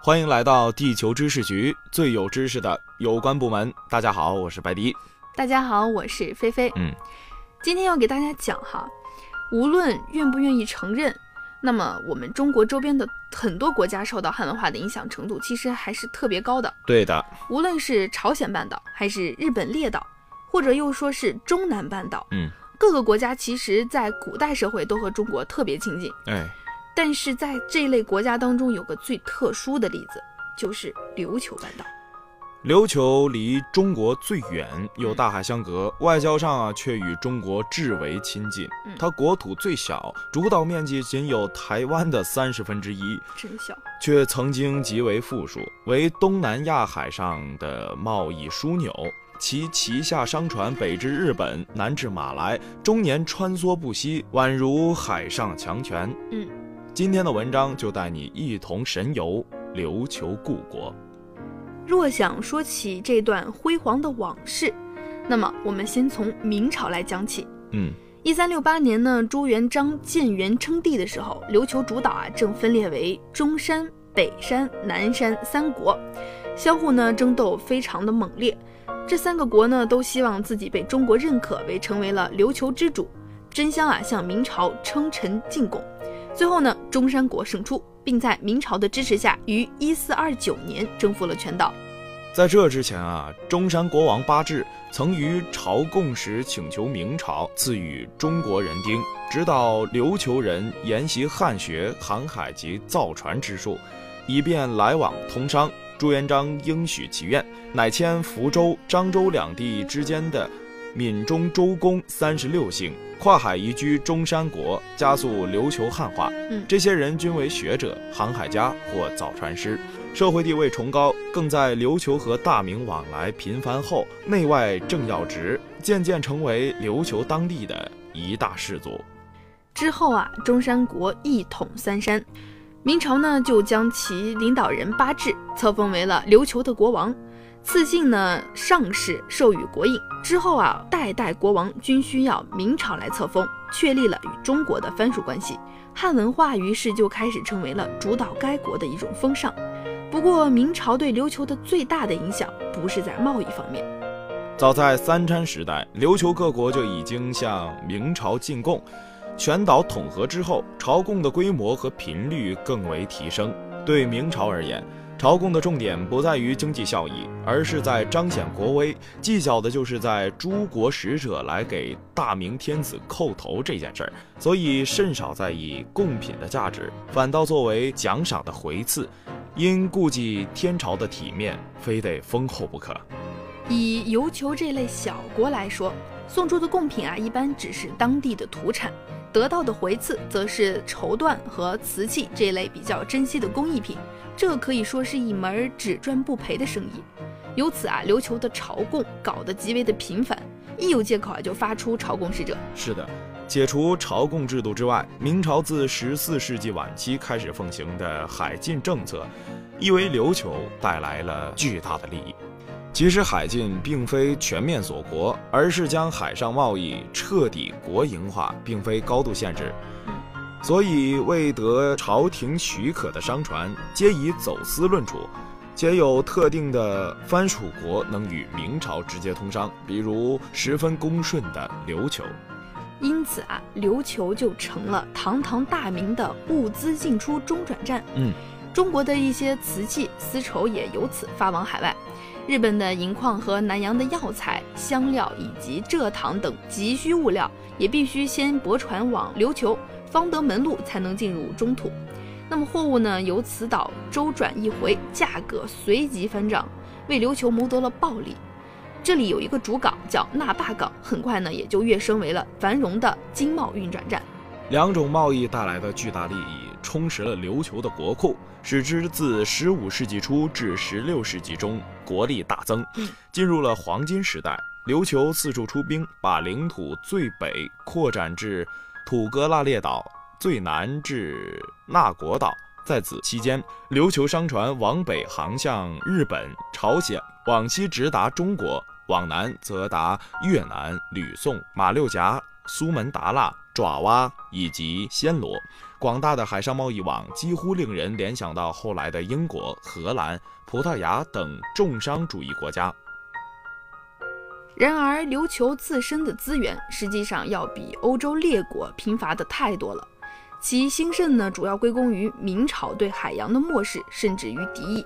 欢迎来到地球知识局，最有知识的有关部门。大家好，我是白迪。大家好，我是菲菲。嗯，今天要给大家讲哈，无论愿不愿意承认，那么我们中国周边的很多国家受到汉文化的影响程度，其实还是特别高的。对的，无论是朝鲜半岛，还是日本列岛，或者又说是中南半岛，嗯，各个国家其实在古代社会都和中国特别亲近。哎，但是在这类国家当中，有个最特殊的例子，就是琉球半岛。琉球离中国最远，有大海相隔，外交上啊却与中国至为亲近。嗯它国土最小，主岛面积仅有台湾的三十分之一，真小，却曾经极为富庶，为东南亚海上的贸易枢纽。其旗下商船北至日本，南至马来，终年穿梭不息，宛如海上强权。嗯，今天的文章就带你一同神游琉球故国。若想说起这段辉煌的往事，那么我们先从明朝来讲起。嗯，一三六八年呢，朱元璋建元称帝的时候，琉球主岛啊正分裂为中山、北山、南山三国，相互呢争斗非常的猛烈。这三个国呢都希望自己被中国认可为成为了琉球之主，争相啊向明朝称臣进贡。最后呢，中山国胜出，并在明朝的支持下，于一四二九年征服了全岛。在这之前啊，中山国王八志曾于朝贡时请求明朝赐予中国人丁，指导琉球人研习汉学、航海及造船之术，以便来往通商。朱元璋应许其愿，乃迁福州、漳州两地之间的闽中周公三十六姓，跨海移居中山国，加速琉球汉化。嗯这些人均为学者、航海家或造船师，社会地位崇高，更在琉球和大明往来频繁后，内外政要职，渐渐成为琉球当地的一大氏族。之后啊，中山国一统三山，明朝呢就将其领导人八志册封为了琉球的国王，赐姓呢上氏，授予国印。之后啊，代代国王均需要明朝来册封，确立了与中国的藩属关系。汉文化于是就开始成为了主导该国的一种风尚。不过，明朝对琉球的最大的影响不是在贸易方面，早在三川时代，琉球各国就已经向明朝进贡。全岛统合之后，朝贡的规模和频率更为提升。对明朝而言，朝贡的重点不在于经济效益，而是在彰显国威，计较的就是在诸国使者来给大明天子叩头这件事儿，所以甚少在意贡品的价值，反倒作为奖赏的回赐。因顾忌天朝的体面，非得丰厚不可。以琉球这类小国来说，送出的贡品啊，一般只是当地的土产，得到的回赐则是绸缎和瓷器这类比较珍惜的工艺品。这可以说是一门只赚不赔的生意。由此啊，琉球的朝贡搞得极为的频繁，一有借口啊就发出朝贡使者。是的，解除朝贡制度之外，明朝自十四世纪晚期开始奉行的海禁政策，亦为琉球带来了巨大的利益。其实海禁并非全面锁国，而是将海上贸易彻底国营化，并非高度限制。所以未得朝廷许可的商船，皆以走私论处。且有特定的藩属国能与明朝直接通商，比如十分恭顺的琉球。因此啊，琉球就成了堂堂大明的物资进出中转站。嗯，中国的一些瓷器、丝绸也由此发往海外。日本的银矿和南洋的药材、香料以及蔗糖等急需物料，也必须先泊船往琉球，方得门路才能进入中土。那么货物呢，由此岛周转一回，价格随即翻涨，为琉球谋得了暴利。这里有一个主港叫那霸港，很快呢也就跃升为了繁荣的经贸运转站。两种贸易带来的巨大利益，充实了琉球的国库，使之自15世纪初至16世纪中国力大增嗯，进入了黄金时代。琉球四处出兵，把领土最北扩展至土格拉列岛，最南至那国岛。在此期间，琉球商船往北航向日本、朝鲜，往西直达中国，往南则达越南、吕宋、马六甲、苏门答腊、爪哇以及暹罗。广大的海上贸易网几乎令人联想到后来的英国、荷兰、葡萄牙等重商主义国家。然而，琉球自身的资源实际上要比欧洲列国贫乏的太多了。其兴盛呢，主要归功于明朝对海洋的漠视，甚至于敌意。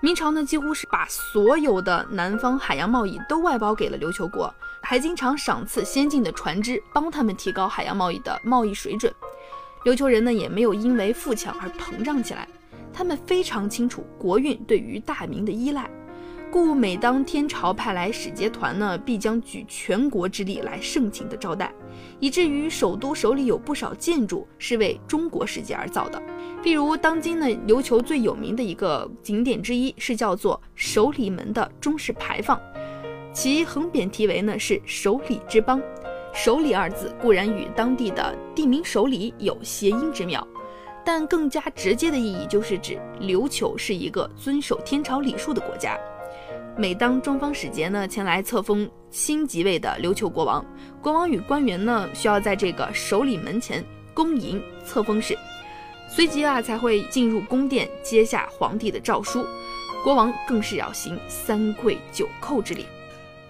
明朝呢，几乎是把所有的南方海洋贸易都外包给了琉球国，还经常赏赐先进的船只，帮他们提高海洋贸易的贸易水准。琉球人呢，也没有因为富强而膨胀起来，他们非常清楚国运对于大明的依赖。故每当天朝派来使节团呢，必将举全国之力来盛情的招待，以至于首都手里有不少建筑是为中国使节而造的。譬如当今呢，琉球最有名的一个景点之一是叫做首里门的中式牌坊，其横匾题为呢是“首里之邦”。首里二字固然与当地的地名首里有谐音之妙，但更加直接的意义就是指琉球是一个遵守天朝礼数的国家。每当中方使节呢前来册封新即位的琉球国王，国王与官员呢需要在这个首里门前恭迎册封使，随即啊才会进入宫殿接下皇帝的诏书，国王更是要行三跪九叩之礼。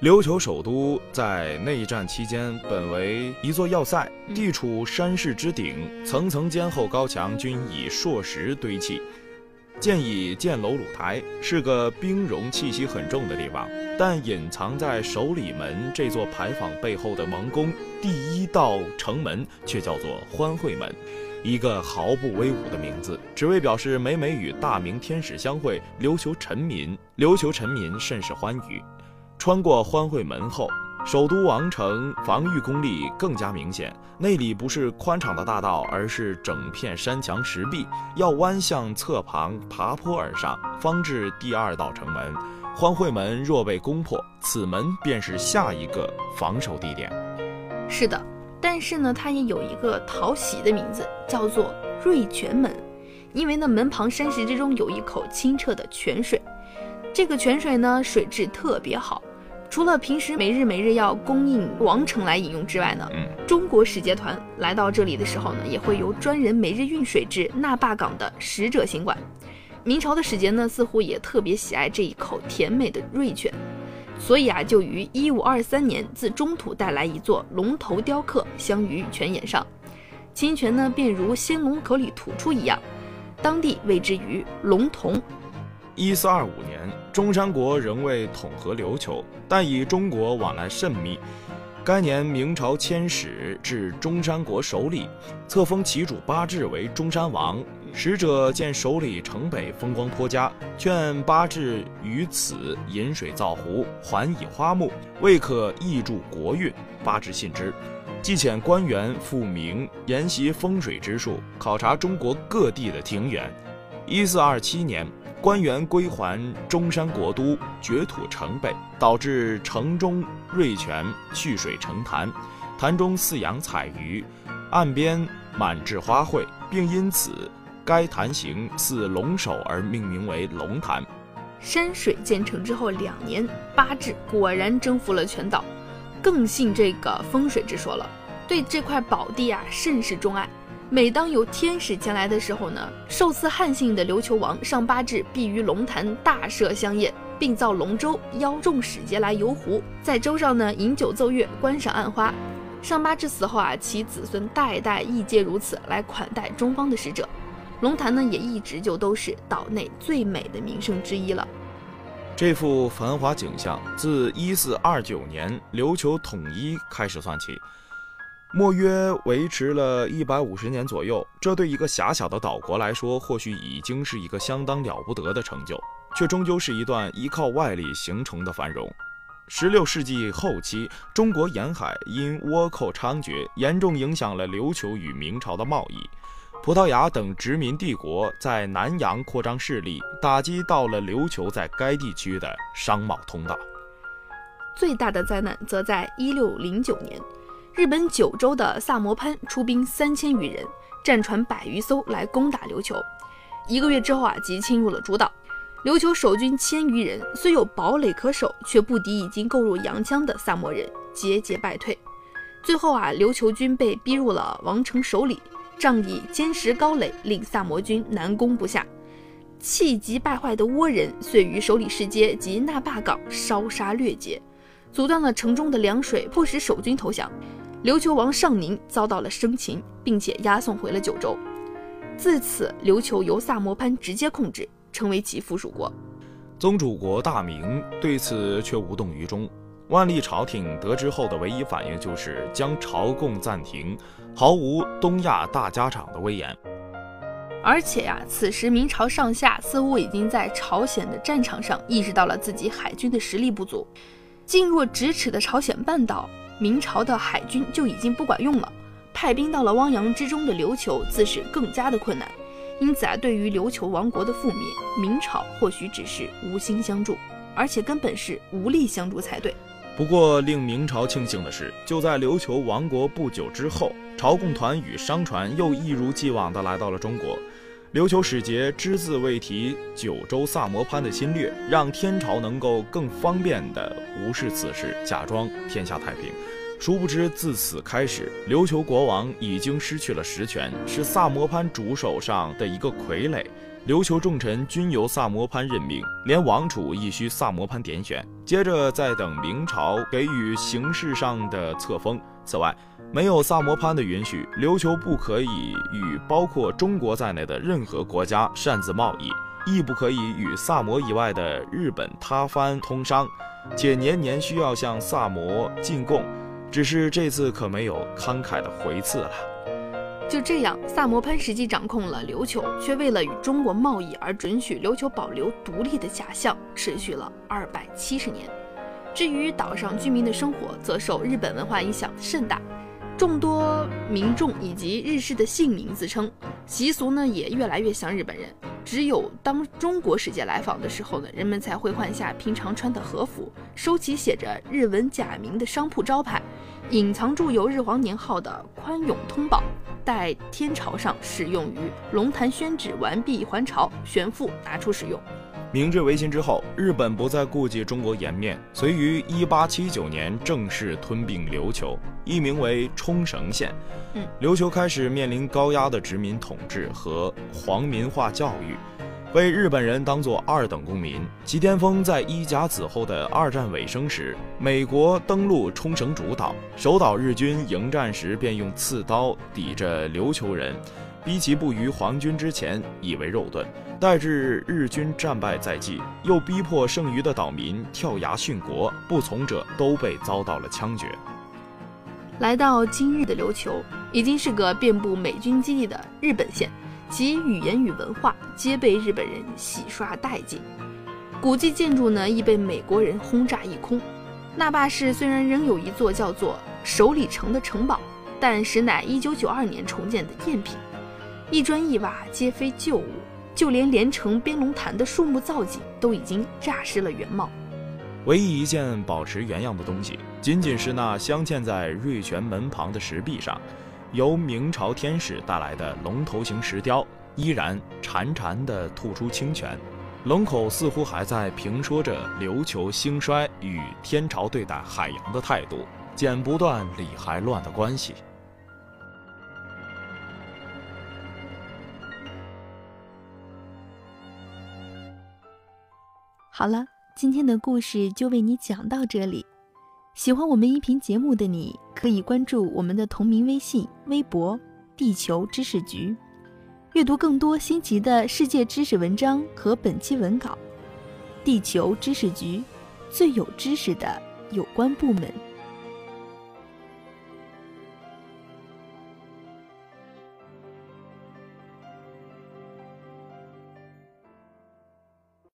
琉球首都在内战期间本为一座要塞，地处山势之顶，层层坚厚高墙均以硕石堆砌。建以建楼鲁台是个兵戎气息很重的地方，但隐藏在首里门这座牌坊背后的王宫第一道城门却叫做欢会门，一个毫不威武的名字，只为表示每每与大明天使相会，琉球臣民琉球臣民甚是欢愉。穿过欢会门后。首都王城防御功力更加明显，那里不是宽敞的大道，而是整片山墙石壁，要弯向侧旁爬坡而上，方至第二道城门。欢会门若被攻破，此门便是下一个防守地点。是的，但是呢，它也有一个讨喜的名字，叫做瑞泉门，因为呢，门旁山石之中有一口清澈的泉水，这个泉水呢，水质特别好。除了平时每日每日要供应王城来饮用之外呢，中国使节团来到这里的时候呢，也会由专人每日运水至那霸港的使者行馆。明朝的使节呢，似乎也特别喜爱这一口甜美的瑞泉，所以啊，就于一五二三年自中土带来一座龙头雕刻镶于泉眼上，清泉呢便如仙龙口里吐出一样，当地谓之于龙瞳。一四二五年，中山国仍未统合琉球，但与中国往来甚密。该年，明朝迁使至中山国首里，册封其主八志为中山王。使者见首里城北风光颇佳，劝八志于此引水造湖，还以花木，未可益助国运。八志信之，即遣官员赴明研习风水之术，考察中国各地的庭园。一四二七年。官员归还中山国都，掘土城北，导致城中瑞泉蓄水成潭，潭中饲养彩鱼，岸边满置花卉，并因此该潭形似龙首而命名为龙潭。山水建成之后两年，八志果然征服了全岛，更信这个风水之说了，对这块宝地啊甚是钟爱。每当有天使前来的时候呢，受赐汉姓的琉球王上八志必于龙潭大设香宴，并造龙舟邀众使节来游湖，在舟上呢饮酒奏乐，观赏岸花。上八志死后啊，其子孙代代亦皆如此来款待中方的使者。龙潭呢也一直就都是岛内最美的名胜之一了。这幅繁华景象自一四二九年琉球统一开始算起。莫约维持了一百五十年左右，这对一个狭小的岛国来说，或许已经是一个相当了不得的成就，却终究是一段依靠外力形成的繁荣。十六世纪后期，中国沿海因倭寇猖獗，严重影响了琉球与明朝的贸易。葡萄牙等殖民帝国在南洋扩张势力，打击到了琉球在该地区的商贸通道。最大的灾难则在一六零九年。日本九州的萨摩藩出兵三千余人，战船百余艘来攻打琉球。一个月之后啊，即侵入了主岛。琉球守军千余人，虽有堡垒可守，却不敌已经购入洋枪的萨摩人，节节败退。最后啊，琉球军被逼入了王城手里，仗义坚实高垒，令萨摩军南攻不下。气急败坏的倭人遂于首里市街及那霸港烧杀掠劫，阻断了城中的粮水，迫使守军投降。琉球王尚宁遭到了生擒，并且押送回了九州。自此，琉球由萨摩藩直接控制，成为其附属国。宗主国大明对此却无动于衷。万历朝廷得知后的唯一反应就是将朝贡暂停，毫无东亚大家长的威严。而且呀，此时明朝上下似乎已经在朝鲜的战场上意识到了自己海军的实力不足。近若咫尺的朝鲜半岛，明朝的海军就已经不管用了，派兵到了汪洋之中的琉球，自是更加的困难。因此啊，对于琉球王国的覆灭，明朝或许只是无心相助，而且根本是无力相助才对。不过，令明朝庆幸的是，就在琉球王国不久之后，朝贡团与商船又一如既往地来到了中国。琉球使节只字未提九州萨摩藩的侵略，让天朝能够更方便地无视此事，假装天下太平。殊不知，自此开始，琉球国王已经失去了实权，是萨摩藩主手上的一个傀儡。琉球重臣均由萨摩藩任命，连王储亦需萨摩藩点选。接着再等明朝给予形式上的册封。此外，没有萨摩藩的允许，琉球不可以与包括中国在内的任何国家擅自贸易，亦不可以与萨摩以外的日本他藩通商，且年年需要向萨摩进贡。只是这次可没有慷慨的回赐了。就这样，萨摩藩实际掌控了琉球，却为了与中国贸易而准许琉球保留独立的假象，持续了二百七十年。至于岛上居民的生活，则受日本文化影响甚大，众多民众以及日式的姓名自称，习俗呢也越来越像日本人。只有当中国使节来访的时候呢，人们才会换下平常穿的和服，收起写着日文假名的商铺招牌，隐藏住有日皇年号的宽永通宝。待天朝上使用于龙潭宣旨完毕还朝，玄复拿出使用。明治维新之后，日本不再顾及中国颜面，遂于1879年正式吞并琉球，易名为冲绳县。嗯，琉球开始面临高压的殖民统治和皇民化教育。被日本人当作二等公民。其巅峰在一甲子后的二战尾声时，美国登陆冲绳主岛，守岛日军迎战时便用刺刀抵着琉球人，逼其不于皇军之前，以为肉盾。待至日军战败在即，又逼迫剩余的岛民跳崖殉国，不从者都被遭到了枪决。来到今日的琉球，已经是个遍布美军基地的日本县。其语言与文化皆被日本人洗刷殆尽，古迹建筑呢亦被美国人轰炸一空。那霸市虽然仍有一座叫做首里城的城堡，但实乃1992年重建的赝品，一砖一瓦皆非旧物，就连连城边龙潭的树木造景都已经诈失了原貌。唯一一件保持原样的东西，仅仅是那镶嵌在瑞泉门旁的石壁上。由明朝天使带来的龙头形石雕，依然潺潺地吐出清泉，龙口似乎还在评说着琉球兴衰与天朝对待海洋的态度，剪不断理还乱的关系。好了，今天的故事就为你讲到这里。喜欢我们音频节目的你，可以关注我们的同名微信、微博“地球知识局”，阅读更多新奇的世界知识文章和本期文稿。地球知识局，最有知识的有关部门。